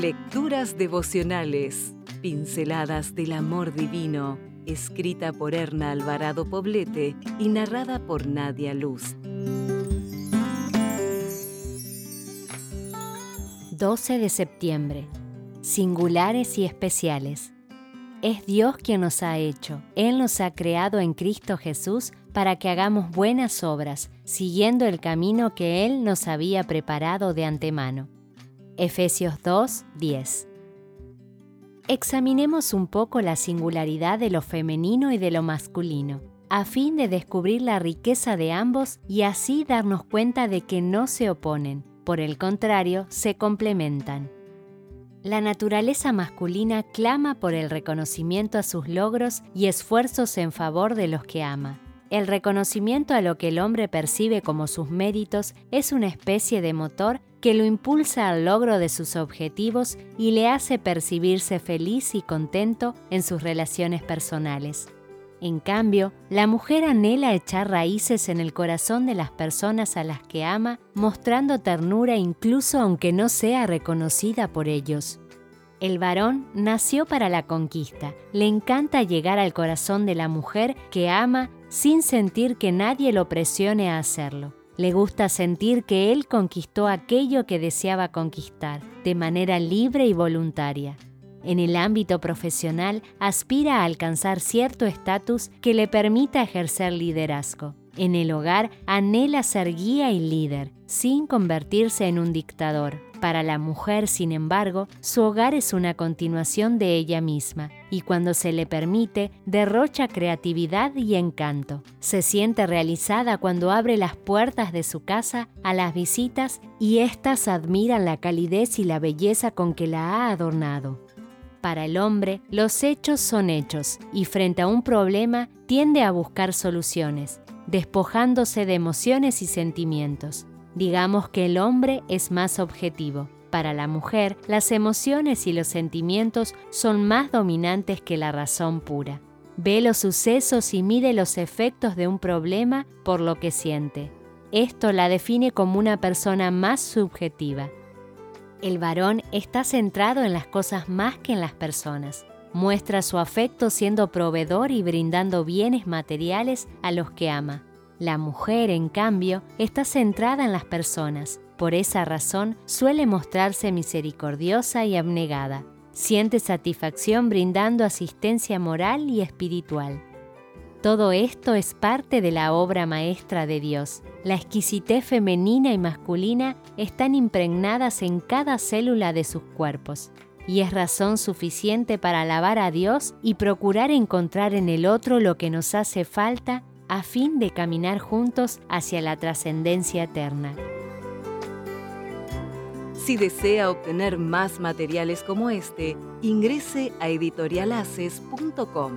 Lecturas devocionales, pinceladas del amor divino, escrita por Erna Alvarado Poblete y narrada por Nadia Luz. 12 de septiembre. Singulares y especiales. Es Dios quien nos ha hecho. Él nos ha creado en Cristo Jesús para que hagamos buenas obras, siguiendo el camino que Él nos había preparado de antemano. Efesios 2, 10. Examinemos un poco la singularidad de lo femenino y de lo masculino, a fin de descubrir la riqueza de ambos y así darnos cuenta de que no se oponen, por el contrario, se complementan. La naturaleza masculina clama por el reconocimiento a sus logros y esfuerzos en favor de los que ama. El reconocimiento a lo que el hombre percibe como sus méritos es una especie de motor que lo impulsa al logro de sus objetivos y le hace percibirse feliz y contento en sus relaciones personales. En cambio, la mujer anhela echar raíces en el corazón de las personas a las que ama, mostrando ternura incluso aunque no sea reconocida por ellos. El varón nació para la conquista, le encanta llegar al corazón de la mujer que ama sin sentir que nadie lo presione a hacerlo. Le gusta sentir que él conquistó aquello que deseaba conquistar, de manera libre y voluntaria. En el ámbito profesional aspira a alcanzar cierto estatus que le permita ejercer liderazgo. En el hogar anhela ser guía y líder, sin convertirse en un dictador. Para la mujer, sin embargo, su hogar es una continuación de ella misma, y cuando se le permite, derrocha creatividad y encanto. Se siente realizada cuando abre las puertas de su casa a las visitas y éstas admiran la calidez y la belleza con que la ha adornado. Para el hombre, los hechos son hechos y frente a un problema tiende a buscar soluciones, despojándose de emociones y sentimientos. Digamos que el hombre es más objetivo. Para la mujer, las emociones y los sentimientos son más dominantes que la razón pura. Ve los sucesos y mide los efectos de un problema por lo que siente. Esto la define como una persona más subjetiva. El varón está centrado en las cosas más que en las personas. Muestra su afecto siendo proveedor y brindando bienes materiales a los que ama. La mujer, en cambio, está centrada en las personas. Por esa razón suele mostrarse misericordiosa y abnegada. Siente satisfacción brindando asistencia moral y espiritual. Todo esto es parte de la obra maestra de Dios. La exquisitez femenina y masculina están impregnadas en cada célula de sus cuerpos, y es razón suficiente para alabar a Dios y procurar encontrar en el otro lo que nos hace falta a fin de caminar juntos hacia la trascendencia eterna. Si desea obtener más materiales como este, ingrese a editorialaces.com.